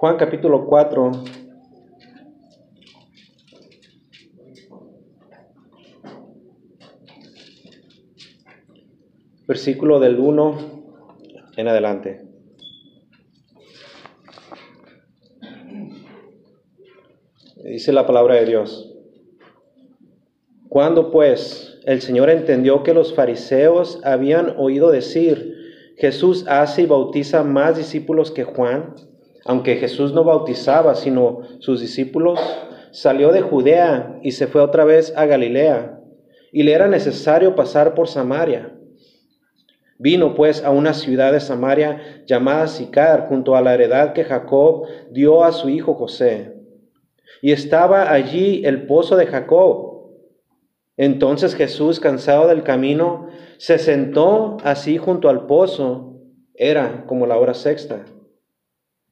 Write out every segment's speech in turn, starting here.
Juan capítulo 4. Versículo del 1 en adelante. Dice la palabra de Dios. Cuando pues el Señor entendió que los fariseos habían oído decir, Jesús hace y bautiza más discípulos que Juan, aunque Jesús no bautizaba, sino sus discípulos, salió de Judea y se fue otra vez a Galilea, y le era necesario pasar por Samaria. Vino pues a una ciudad de Samaria llamada Sicar, junto a la heredad que Jacob dio a su hijo José. Y estaba allí el pozo de Jacob. Entonces Jesús, cansado del camino, se sentó así junto al pozo. Era como la hora sexta.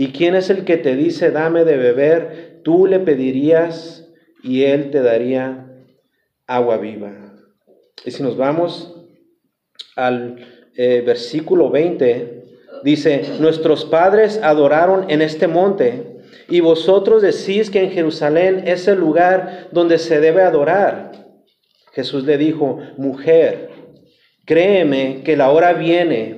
y quién es el que te dice, dame de beber, tú le pedirías y él te daría agua viva. Y si nos vamos al eh, versículo 20, dice, nuestros padres adoraron en este monte y vosotros decís que en Jerusalén es el lugar donde se debe adorar. Jesús le dijo, mujer, créeme que la hora viene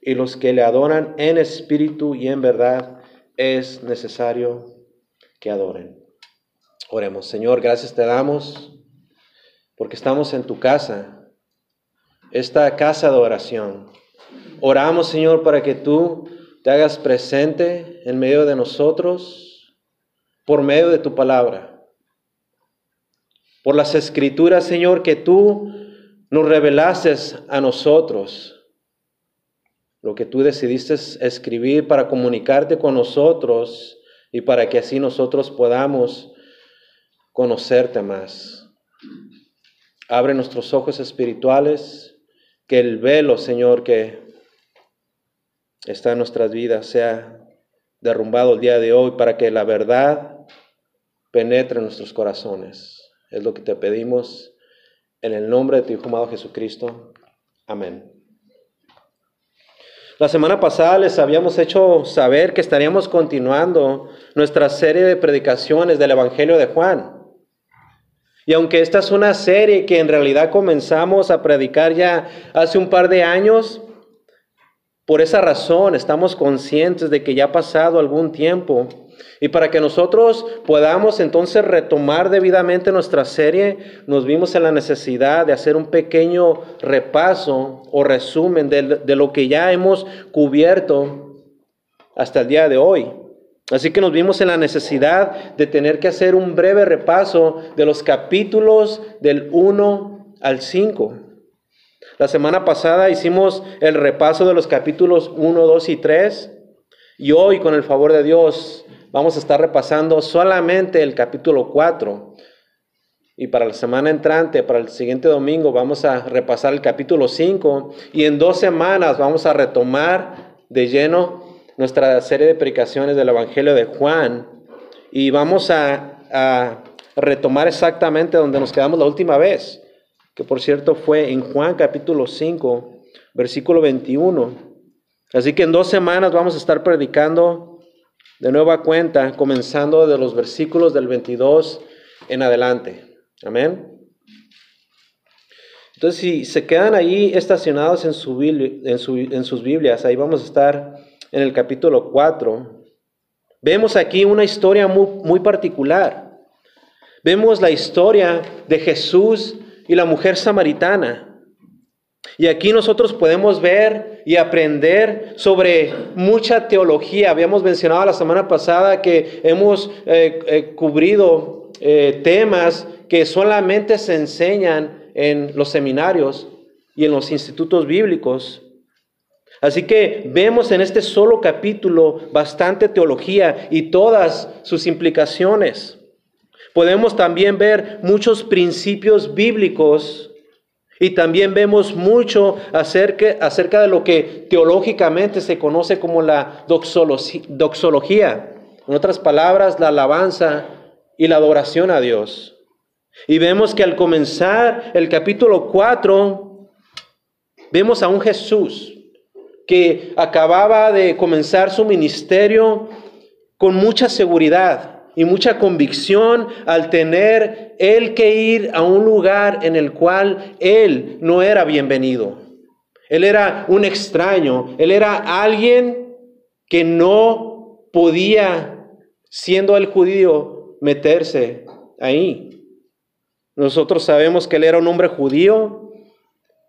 y los que le adoran en espíritu y en verdad es necesario que adoren. Oremos, Señor, gracias te damos porque estamos en tu casa esta casa de oración. Oramos, Señor, para que tú te hagas presente en medio de nosotros por medio de tu palabra. Por las escrituras, Señor, que tú nos revelases a nosotros. Lo que tú decidiste escribir para comunicarte con nosotros y para que así nosotros podamos conocerte más. Abre nuestros ojos espirituales que el velo, Señor, que está en nuestras vidas sea derrumbado el día de hoy para que la verdad penetre en nuestros corazones. Es lo que te pedimos en el nombre de tu Hijo amado Jesucristo. Amén. La semana pasada les habíamos hecho saber que estaríamos continuando nuestra serie de predicaciones del Evangelio de Juan. Y aunque esta es una serie que en realidad comenzamos a predicar ya hace un par de años, por esa razón estamos conscientes de que ya ha pasado algún tiempo. Y para que nosotros podamos entonces retomar debidamente nuestra serie, nos vimos en la necesidad de hacer un pequeño repaso o resumen de, lo que ya hemos cubierto hasta el día de hoy. Así que nos vimos en la necesidad de tener que hacer un breve repaso de los capítulos del 1 al 5. La semana pasada hicimos el repaso de los capítulos 1, 2 y 3 y hoy con el favor de Dios vamos a estar repasando solamente el capítulo 4. Y para la semana entrante, para el siguiente domingo, vamos a repasar el capítulo 5 y en dos semanas vamos a retomar de lleno nuestra serie de predicaciones del Evangelio de Juan y vamos a, retomar exactamente donde nos quedamos la última vez, que por cierto fue en Juan capítulo 5, versículo 21. Así que en dos semanas vamos a estar predicando de nueva cuenta, comenzando de los versículos del 22 en adelante. Amén. Entonces, si se quedan ahí estacionados en, su, en sus Biblias, ahí vamos a estar en el capítulo 4. Vemos aquí una historia muy, muy particular. Vemos la historia de Jesús y la mujer samaritana. Y aquí nosotros podemos ver y aprender sobre mucha teología. Habíamos mencionado la semana pasada que hemos eh, eh, cubrido eh, temas que solamente se enseñan en los seminarios y en los institutos bíblicos. Así que vemos en este solo capítulo bastante teología y todas sus implicaciones. Podemos también ver muchos principios bíblicos y también vemos mucho acerca, de lo que teológicamente se conoce como la doxología. En otras palabras, la alabanza y la adoración a Dios. Y vemos que al comenzar el capítulo 4, vemos a un Jesús que acababa de comenzar su ministerio con mucha seguridad y mucha convicción al tener él que ir a un lugar en el cual él no era bienvenido. Él era un extraño, él era alguien que no podía, siendo el judío, meterse ahí. Nosotros sabemos que él era un hombre judío,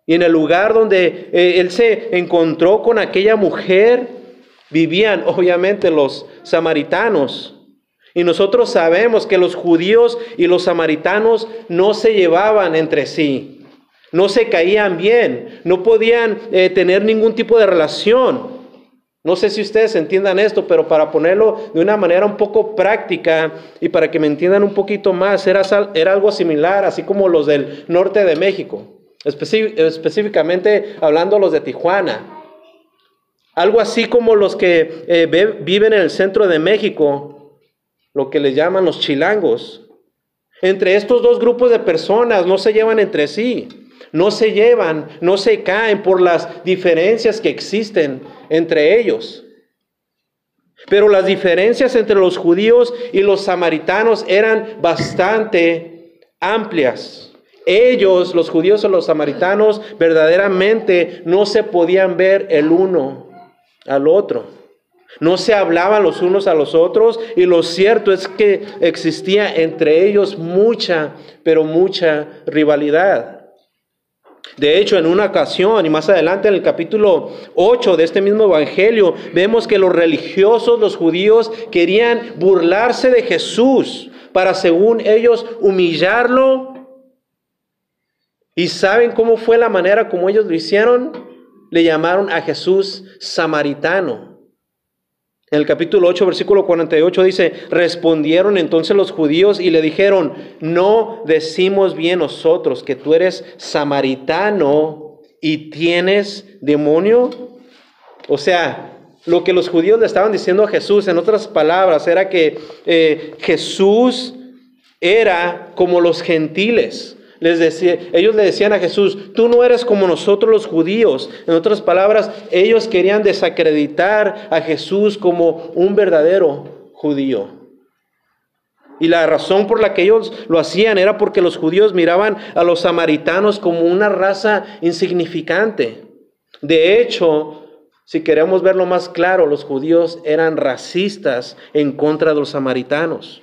y en el lugar donde eh, él se encontró con aquella mujer, vivían obviamente los samaritanos. Y nosotros sabemos que los judíos y los samaritanos no se llevaban entre sí, no se caían bien, no podían eh, tener ningún tipo de relación. No sé si ustedes entiendan esto, pero para ponerlo de una manera un poco práctica y para que me entiendan un poquito más, era, era algo similar, así como los del norte de México específicamente hablando los de Tijuana. Algo así como los que eh, viven en el centro de México, lo que les llaman los chilangos. Entre estos dos grupos de personas no se llevan entre sí, no se llevan, no se caen por las diferencias que existen entre ellos. Pero las diferencias entre los judíos y los samaritanos eran bastante amplias. Ellos, los judíos o los samaritanos, verdaderamente no se podían ver el uno al otro. No se hablaban los unos a los otros y lo cierto es que existía entre ellos mucha, pero mucha rivalidad. De hecho, en una ocasión, y más adelante en el capítulo 8 de este mismo Evangelio, vemos que los religiosos, los judíos, querían burlarse de Jesús para, según ellos, humillarlo ¿Y saben cómo fue la manera como ellos lo hicieron? Le llamaron a Jesús samaritano. En el capítulo 8, versículo 48 dice, respondieron entonces los judíos y le dijeron, no decimos bien nosotros que tú eres samaritano y tienes demonio. O sea, lo que los judíos le estaban diciendo a Jesús, en otras palabras, era que eh, Jesús era como los gentiles decía, ellos le decían a Jesús, tú no eres como nosotros los judíos. En otras palabras, ellos querían desacreditar a Jesús como un verdadero judío. Y la razón por la que ellos lo hacían era porque los judíos miraban a los samaritanos como una raza insignificante. De hecho, si queremos verlo más claro, los judíos eran racistas en contra de los samaritanos.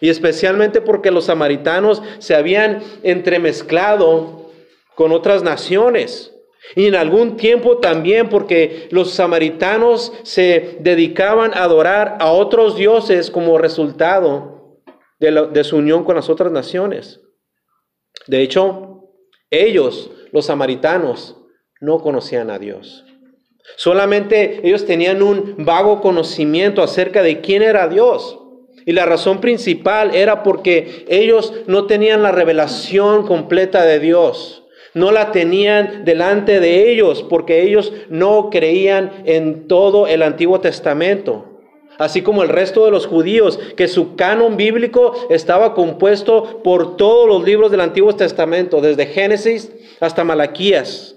Y especialmente porque los samaritanos se habían entremezclado con otras naciones. Y en algún tiempo también porque los samaritanos se dedicaban a adorar a otros dioses como resultado de, de su unión con las otras naciones. De hecho, ellos, los samaritanos, no conocían a Dios. Solamente ellos tenían un vago conocimiento acerca de quién era Dios. Y la razón principal era porque ellos no tenían la revelación completa de Dios. No la tenían delante de ellos porque ellos no creían en todo el Antiguo Testamento. Así como el resto de los judíos, que su canon bíblico estaba compuesto por todos los libros del Antiguo Testamento, desde Génesis hasta Malaquías.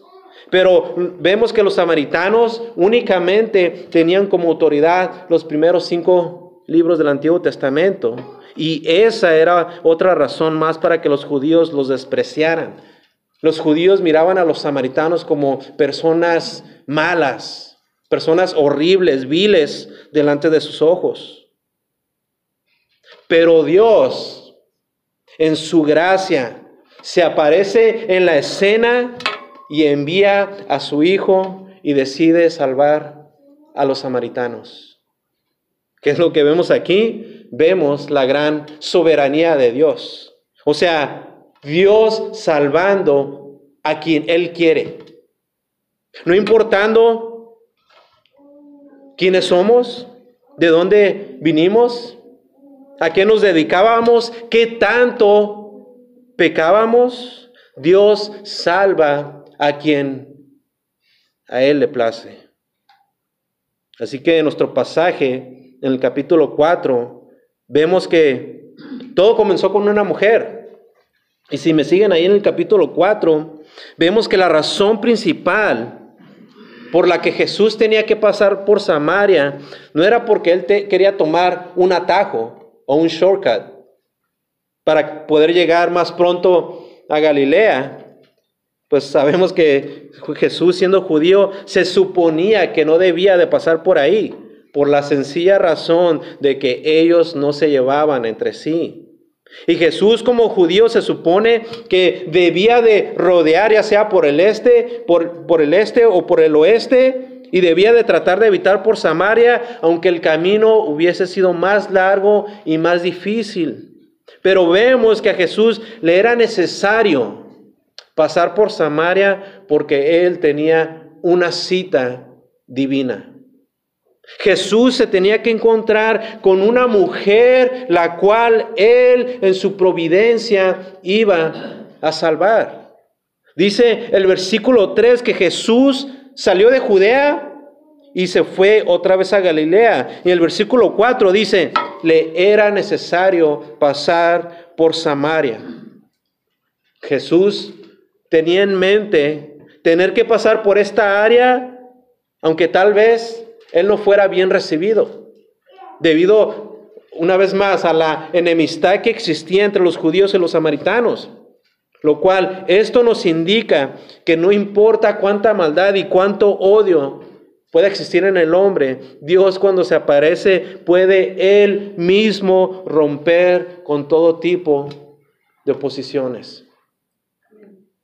Pero vemos que los samaritanos únicamente tenían como autoridad los primeros cinco libros del Antiguo Testamento. Y esa era otra razón más para que los judíos los despreciaran. Los judíos miraban a los samaritanos como personas malas, personas horribles, viles delante de sus ojos. Pero Dios, en su gracia, se aparece en la escena y envía a su Hijo y decide salvar a los samaritanos. ¿Qué es lo que vemos aquí? Vemos la gran soberanía de Dios. O sea, Dios salvando a quien Él quiere. No importando quiénes somos, de dónde vinimos, a qué nos dedicábamos, qué tanto pecábamos, Dios salva a quien a Él le place. Así que nuestro pasaje, en el capítulo 4, vemos que todo comenzó con una mujer. Y si me siguen ahí en el capítulo 4, vemos que la razón principal por la que Jesús tenía que pasar por Samaria no era porque él quería tomar un atajo o un shortcut para poder llegar más pronto a Galilea. Pues sabemos que Jesús siendo judío se suponía que no debía de pasar por ahí, por la sencilla razón de que ellos no se llevaban entre sí. Y Jesús como judío se supone que debía de rodear ya sea por el este, por, por el este o por el oeste, y debía de tratar de evitar por Samaria, aunque el camino hubiese sido más largo y más difícil. Pero vemos que a Jesús le era necesario pasar por Samaria porque él tenía una cita divina. Jesús se tenía que encontrar con una mujer la cual él en su providencia iba a salvar. Dice el versículo 3 que Jesús salió de Judea y se fue otra vez a Galilea. Y el versículo 4 dice, le era necesario pasar por Samaria. Jesús tenía en mente tener que pasar por esta área, aunque tal vez él no fuera bien recibido, debido una vez más a la enemistad que existía entre los judíos y los samaritanos. Lo cual, esto nos indica que no importa cuánta maldad y cuánto odio pueda existir en el hombre, Dios cuando se aparece puede él mismo romper con todo tipo de oposiciones.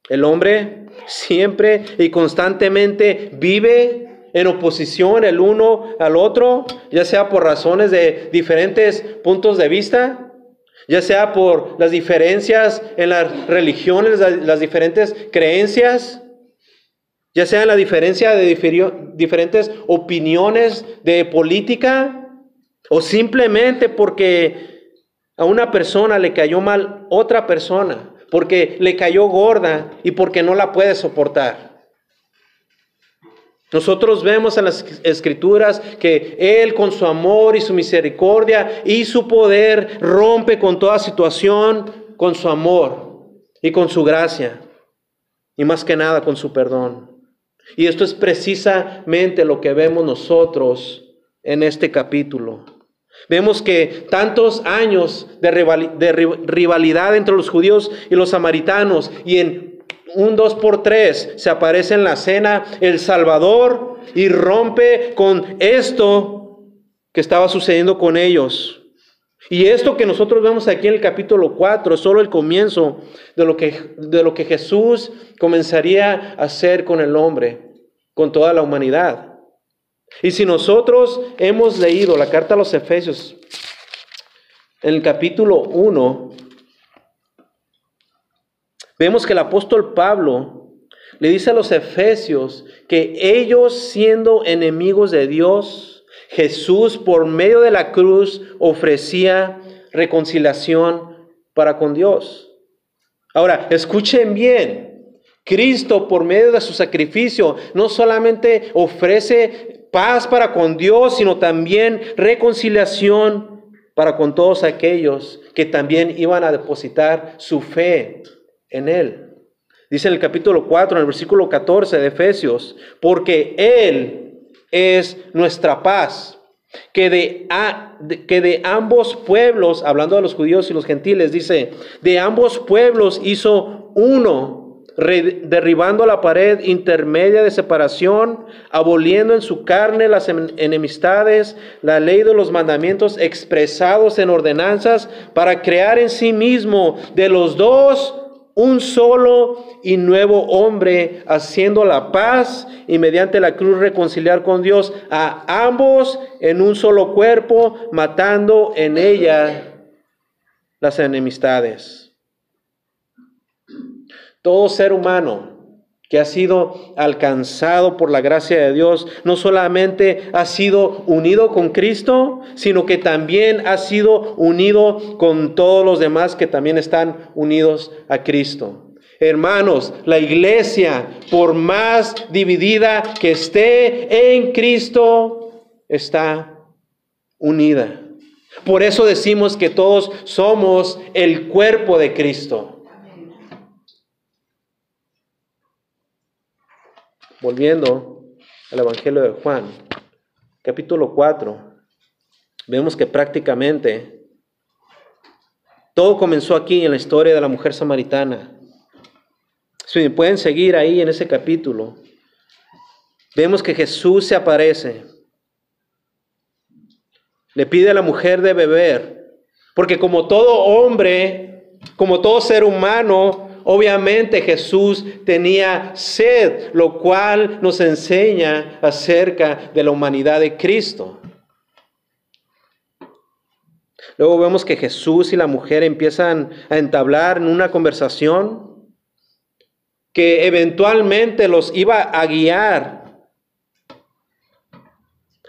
El hombre siempre y constantemente vive en oposición el uno al otro, ya sea por razones de diferentes puntos de vista, ya sea por las diferencias en las religiones, las diferentes creencias, ya sea en la diferencia de diferentes opiniones de política, o simplemente porque a una persona le cayó mal otra persona, porque le cayó gorda y porque no la puede soportar. Nosotros vemos en las escrituras que Él con su amor y su misericordia y su poder rompe con toda situación con su amor y con su gracia y más que nada con su perdón. Y esto es precisamente lo que vemos nosotros en este capítulo. Vemos que tantos años de rivalidad entre los judíos y los samaritanos y en un dos por tres se aparece en la cena el Salvador y rompe con esto que estaba sucediendo con ellos. Y esto que nosotros vemos aquí en el capítulo 4 es solo el comienzo de lo, que, de lo que Jesús comenzaría a hacer con el hombre, con toda la humanidad. Y si nosotros hemos leído la carta a los Efesios, en el capítulo 1, Vemos que el apóstol Pablo le dice a los efesios que ellos siendo enemigos de Dios, Jesús por medio de la cruz ofrecía reconciliación para con Dios. Ahora, escuchen bien, Cristo por medio de su sacrificio no solamente ofrece paz para con Dios, sino también reconciliación para con todos aquellos que también iban a depositar su fe en Él. Dice en el capítulo 4, en el versículo 14 de Efesios, porque Él es nuestra paz, que de, que de ambos pueblos, hablando de los judíos y los gentiles, dice, de ambos pueblos hizo uno, derribando la pared intermedia de separación, aboliendo en su carne las enemistades, la ley de los mandamientos expresados en ordenanzas, para crear en sí mismo de los dos un solo y nuevo hombre, haciendo la paz y mediante la cruz reconciliar con Dios a ambos en un solo cuerpo, matando en ella las enemistades. Todo ser humano que ha sido alcanzado por la gracia de Dios, no solamente ha sido unido con Cristo, sino que también ha sido unido con todos los demás que también están unidos a Cristo. Hermanos, la iglesia, por más dividida que esté en Cristo, está unida. Por eso decimos que todos somos el cuerpo de Cristo. Volviendo al Evangelio de Juan, capítulo 4, vemos que prácticamente todo comenzó aquí en la historia de la mujer samaritana. Si pueden seguir ahí en ese capítulo, vemos que Jesús se aparece, le pide a la mujer de beber, porque como todo hombre, como todo ser humano, Obviamente Jesús tenía sed, lo cual nos enseña acerca de la humanidad de Cristo. Luego vemos que Jesús y la mujer empiezan a entablar en una conversación que eventualmente los iba a guiar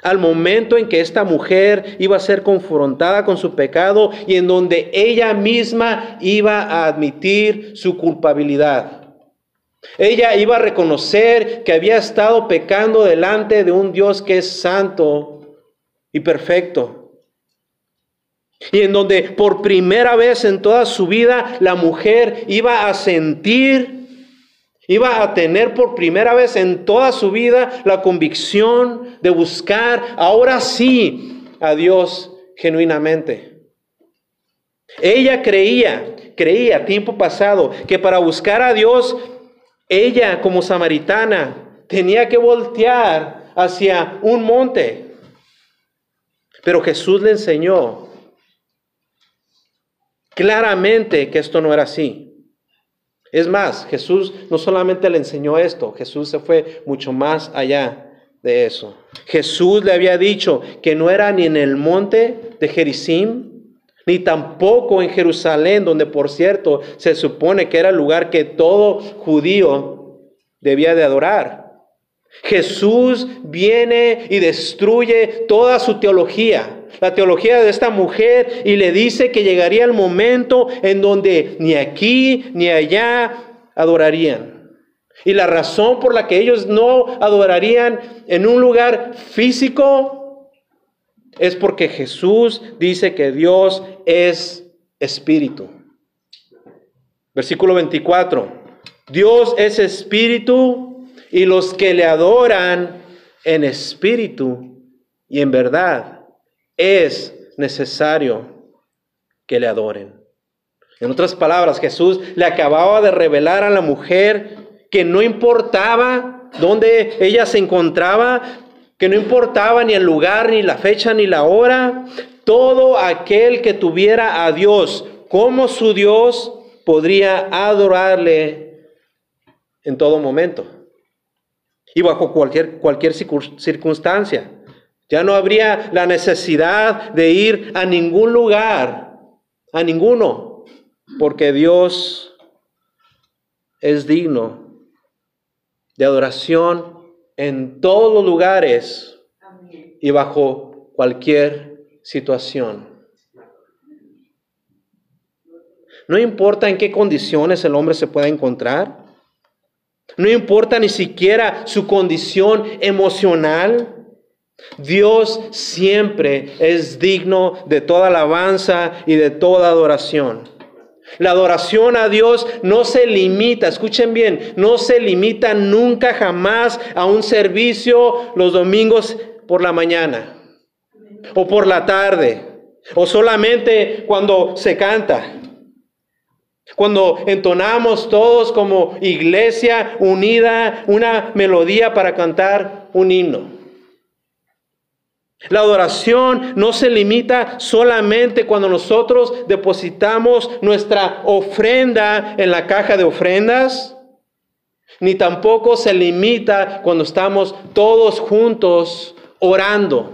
al momento en que esta mujer iba a ser confrontada con su pecado y en donde ella misma iba a admitir su culpabilidad. Ella iba a reconocer que había estado pecando delante de un Dios que es santo y perfecto. Y en donde por primera vez en toda su vida la mujer iba a sentir Iba a tener por primera vez en toda su vida la convicción de buscar ahora sí a Dios genuinamente. Ella creía, creía tiempo pasado, que para buscar a Dios, ella como samaritana tenía que voltear hacia un monte. Pero Jesús le enseñó claramente que esto no era así. Es más, Jesús no solamente le enseñó esto, Jesús se fue mucho más allá de eso. Jesús le había dicho que no era ni en el monte de Jericim, ni tampoco en Jerusalén, donde por cierto se supone que era el lugar que todo judío debía de adorar. Jesús viene y destruye toda su teología la teología de esta mujer y le dice que llegaría el momento en donde ni aquí ni allá adorarían. Y la razón por la que ellos no adorarían en un lugar físico es porque Jesús dice que Dios es espíritu. Versículo 24. Dios es espíritu y los que le adoran en espíritu y en verdad es necesario que le adoren. En otras palabras, Jesús le acababa de revelar a la mujer que no importaba dónde ella se encontraba, que no importaba ni el lugar, ni la fecha, ni la hora, todo aquel que tuviera a Dios como su Dios podría adorarle en todo momento y bajo cualquier, cualquier circunstancia. Ya no habría la necesidad de ir a ningún lugar, a ninguno, porque Dios es digno de adoración en todos los lugares y bajo cualquier situación. No importa en qué condiciones el hombre se pueda encontrar. No importa ni siquiera su condición emocional. Dios siempre es digno de toda alabanza y de toda adoración. La adoración a Dios no se limita, escuchen bien, no se limita nunca jamás a un servicio los domingos por la mañana o por la tarde o solamente cuando se canta. Cuando entonamos todos como iglesia unida una melodía para cantar un himno. La adoración no se limita solamente cuando nosotros depositamos nuestra ofrenda en la caja de ofrendas, ni tampoco se limita cuando estamos todos juntos orando.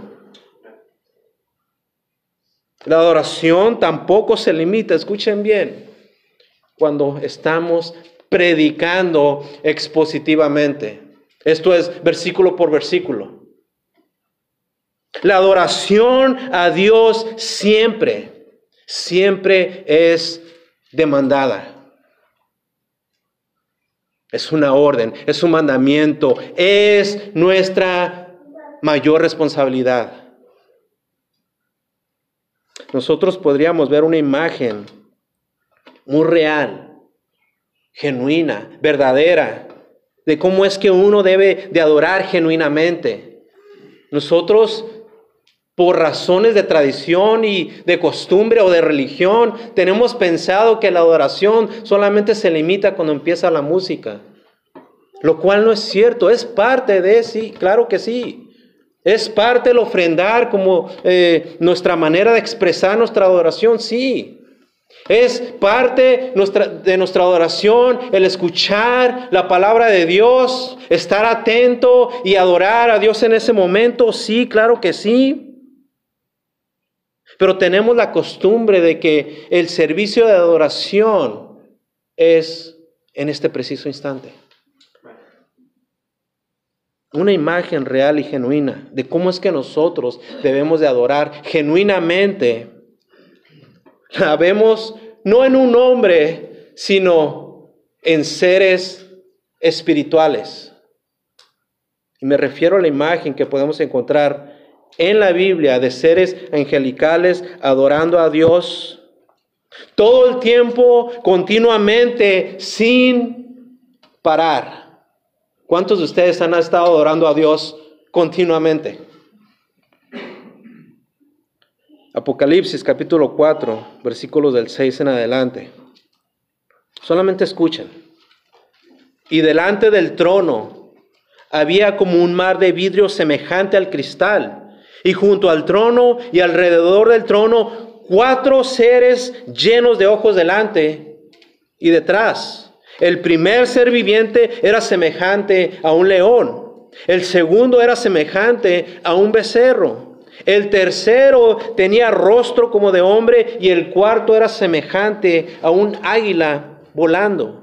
La adoración tampoco se limita, escuchen bien, cuando estamos predicando expositivamente. Esto es versículo por versículo. La adoración a Dios siempre, siempre es demandada. Es una orden, es un mandamiento, es nuestra mayor responsabilidad. Nosotros podríamos ver una imagen muy real, genuina, verdadera, de cómo es que uno debe de adorar genuinamente. Nosotros por razones de tradición y de costumbre o de religión, tenemos pensado que la adoración solamente se limita cuando empieza la música. Lo cual no es cierto, es parte de sí, claro que sí. Es parte del ofrendar como eh, nuestra manera de expresar nuestra adoración, sí. Es parte nuestra, de nuestra adoración el escuchar la palabra de Dios, estar atento y adorar a Dios en ese momento, sí, claro que sí. Pero tenemos la costumbre de que el servicio de adoración es en este preciso instante. Una imagen real y genuina de cómo es que nosotros debemos de adorar genuinamente. La vemos no en un hombre, sino en seres espirituales. Y me refiero a la imagen que podemos encontrar en la Biblia de seres angelicales adorando a Dios todo el tiempo, continuamente, sin parar. ¿Cuántos de ustedes han estado adorando a Dios continuamente? Apocalipsis capítulo 4, versículos del 6 en adelante. Solamente escuchen. Y delante del trono había como un mar de vidrio semejante al cristal y junto al trono y alrededor del trono cuatro seres llenos de ojos delante y detrás. El primer ser viviente era semejante a un león. El segundo era semejante a un becerro. El tercero tenía rostro como de hombre y el cuarto era semejante a un águila volando.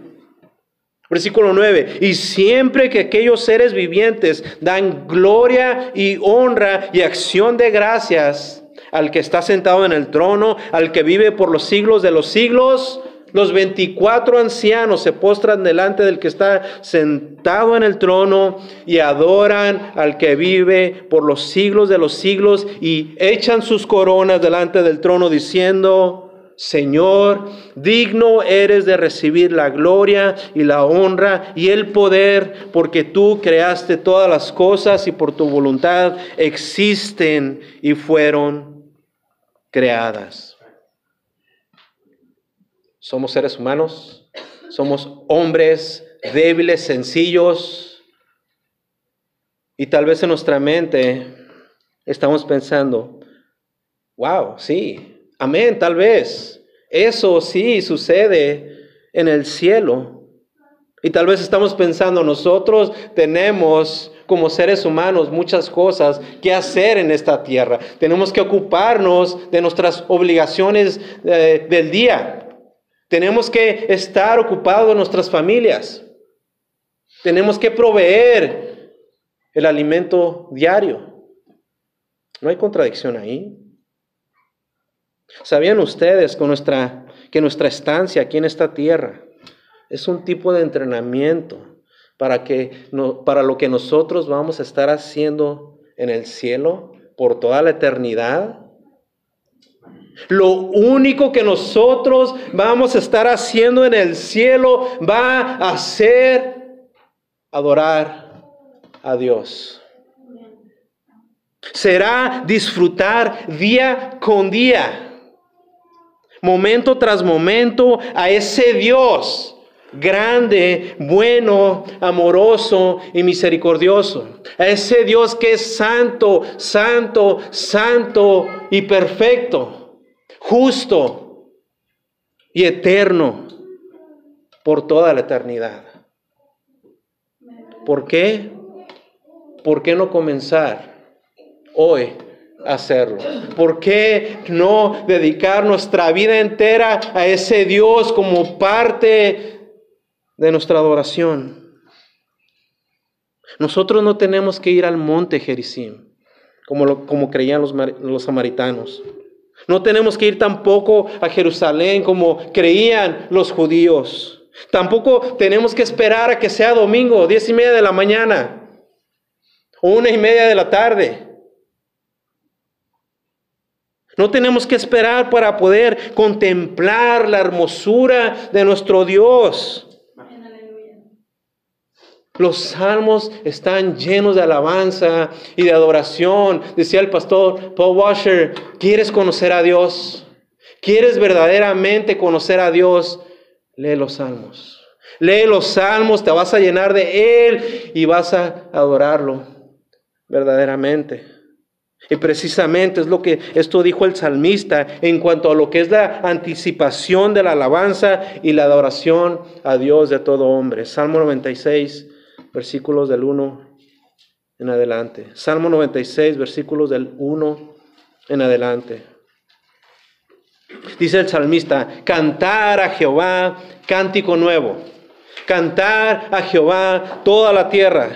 Versículo 9, y siempre que aquellos seres vivientes dan gloria y honra y acción de gracias al que está sentado en el trono, al que vive por los siglos de los siglos, los 24 ancianos se postran delante del que está sentado en el trono y adoran al que vive por los siglos de los siglos y echan sus coronas delante del trono diciendo, Señor, digno eres de recibir la gloria y la honra y el poder, porque tú creaste todas las cosas y por tu voluntad existen y fueron creadas. Somos seres humanos, somos hombres débiles, sencillos, y tal vez en nuestra mente estamos pensando, wow, sí, Amén, tal vez. Eso sí sucede en el cielo. Y tal vez estamos pensando, nosotros tenemos como seres humanos muchas cosas que hacer en esta tierra. Tenemos que ocuparnos de nuestras obligaciones eh, del día. Tenemos que estar ocupados de nuestras familias. Tenemos que proveer el alimento diario. No hay contradicción ahí. ¿Sabían ustedes que nuestra estancia aquí en esta tierra es un tipo de entrenamiento para, que, para lo que nosotros vamos a estar haciendo en el cielo por toda la eternidad. Lo único que nosotros vamos a estar haciendo en el cielo va a ser adorar a Dios. Será disfrutar día con día, momento tras momento a ese Dios grande, bueno, amoroso y misericordioso. A ese Dios que es santo, santo, santo y perfecto, justo y eterno por toda la eternidad. ¿Por qué? ¿Por qué no comenzar hoy hacerlo? ¿Por qué no dedicar nuestra vida entera a ese Dios como parte de nuestra adoración. Nosotros no tenemos que ir al monte Jericim, como, como creían los, los samaritanos. No tenemos que ir tampoco a Jerusalén como creían los judíos. Tampoco tenemos que esperar a que sea domingo, diez y media de la mañana, o una y media de la tarde. No tenemos que esperar para poder contemplar la hermosura de nuestro Dios. Los salmos están llenos de alabanza y de adoración. Decía el pastor Paul Washer, ¿quieres conocer a Dios? ¿Quieres verdaderamente conocer a Dios? Lee los salmos. Lee los salmos, te vas a llenar de Él y vas a adorarlo verdaderamente. Y precisamente es lo que esto dijo el salmista en cuanto a lo que es la anticipación de la alabanza y la adoración a Dios de todo hombre. Salmo 96, versículos del 1 en adelante. Salmo 96, versículos del 1 en adelante. Dice el salmista, cantar a Jehová cántico nuevo, cantar a Jehová toda la tierra,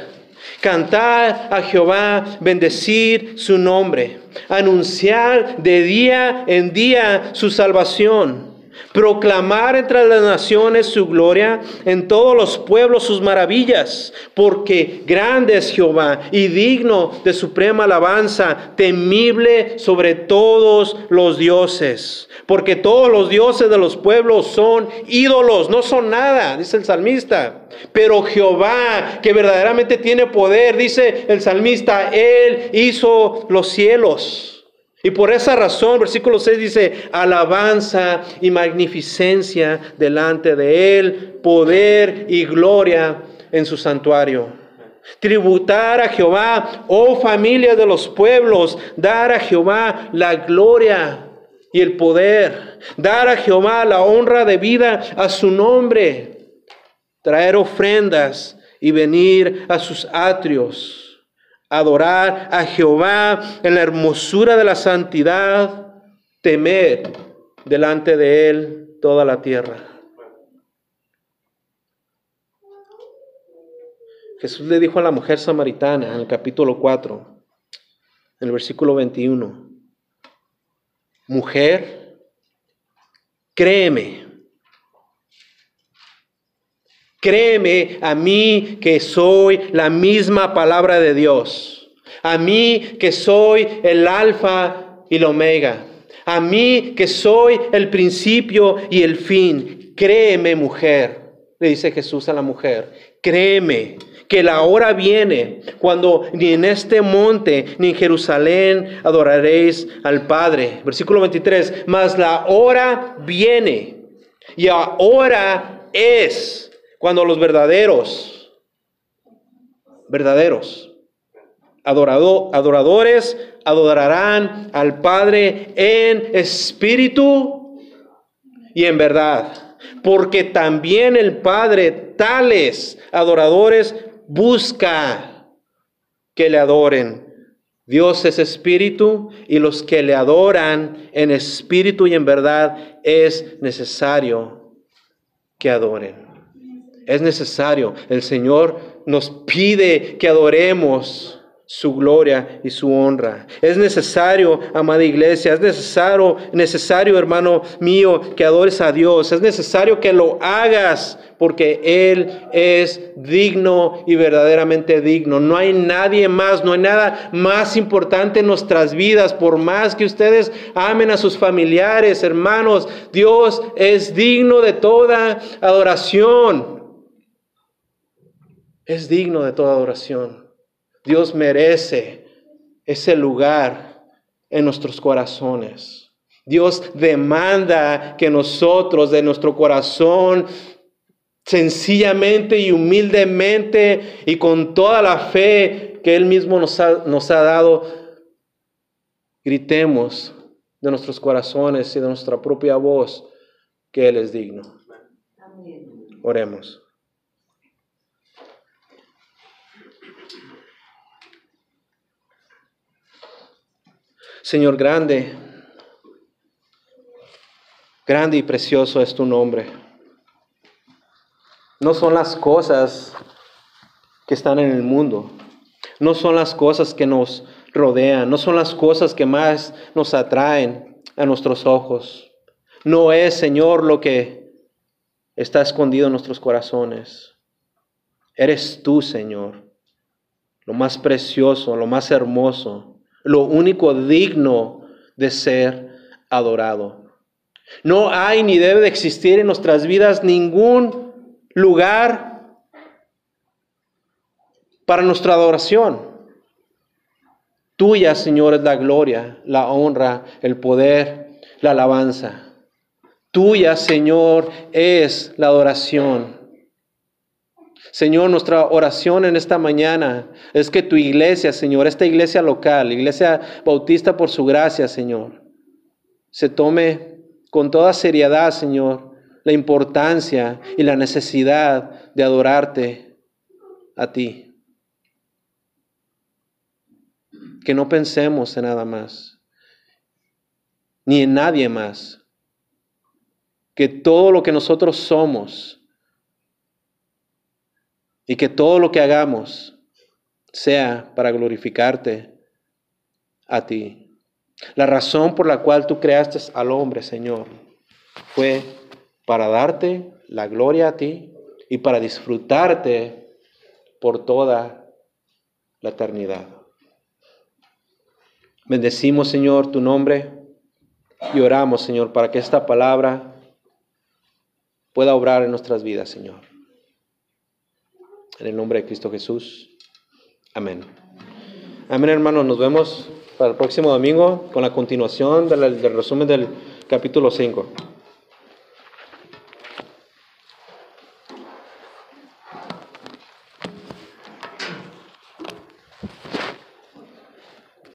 cantar a Jehová, bendecir su nombre, anunciar de día en día su salvación proclamar entre las naciones su gloria, en todos los pueblos sus maravillas, porque grande es Jehová y digno de suprema alabanza, temible sobre todos los dioses, porque todos los dioses de los pueblos son ídolos, no son nada, dice el salmista. Pero Jehová, que verdaderamente tiene poder, dice el salmista, Él hizo los cielos. Y por esa razón, versículo 6 dice, alabanza y magnificencia delante de Él, poder y gloria en su santuario. Tributar a Jehová, oh familia de los pueblos, dar a Jehová la gloria y el poder, dar a Jehová la honra de vida a su nombre, traer ofrendas y venir a sus atrios adorar a Jehová en la hermosura de la santidad, temer delante de Él toda la tierra. Jesús le dijo a la mujer samaritana en el capítulo 4, en el versículo 21, mujer, créeme, Créeme a mí que soy la misma palabra de Dios. A mí que soy el alfa y el omega. A mí que soy el principio y el fin. Créeme, mujer, le dice Jesús a la mujer. Créeme que la hora viene cuando ni en este monte ni en Jerusalén adoraréis al Padre. Versículo 23. Mas la hora viene y ahora es cuando los verdaderos, verdaderos, adoradores adorarán al Padre en espíritu y en verdad. Porque también el Padre tales adoradores busca que le adoren. Dios es espíritu y los que le adoran en espíritu y en verdad es necesario que adoren. Es necesario. El Señor nos pide que adoremos su gloria y su honra. Es necesario, amada iglesia, es necesario, necesario, hermano mío, que adores a Dios. Es necesario que lo hagas porque Él es digno y verdaderamente digno. No hay nadie más, no hay nada más importante en nuestras vidas, por más que ustedes amen a sus familiares, hermanos. Dios es digno de toda adoración. Es digno de toda adoración. Dios merece ese lugar en nuestros corazones. Dios demanda que nosotros de nuestro corazón, sencillamente y humildemente y con toda la fe que Él mismo nos ha, nos ha dado, gritemos de nuestros corazones y de nuestra propia voz que Él es digno. Oremos. Señor grande, grande y precioso es tu nombre. No son las cosas que están en el mundo, no son las cosas que nos rodean, no son las cosas que más nos atraen a nuestros ojos. No es, Señor, lo que está escondido en nuestros corazones. Eres tú, Señor, lo más precioso, lo más hermoso lo único digno de ser adorado. No hay ni debe de existir en nuestras vidas ningún lugar para nuestra adoración. Tuya, Señor, es la gloria, la honra, el poder, la alabanza. Tuya, Señor, es la adoración. Señor, nuestra oración en esta mañana es que tu iglesia, Señor, esta iglesia local, iglesia bautista por su gracia, Señor, se tome con toda seriedad, Señor, la importancia y la necesidad de adorarte a ti. Que no pensemos en nada más, ni en nadie más. Que todo lo que nosotros somos, y que todo lo que hagamos sea para glorificarte a ti. La razón por la cual tú creaste al hombre, Señor, fue para darte la gloria a ti y para disfrutarte por toda la eternidad. Bendecimos, Señor, tu nombre y oramos, Señor, para que esta palabra pueda obrar en nuestras vidas, Señor. En el nombre de Cristo Jesús. Amén. Amén, hermanos. Nos vemos para el próximo domingo con la continuación del, resumen del capítulo 5.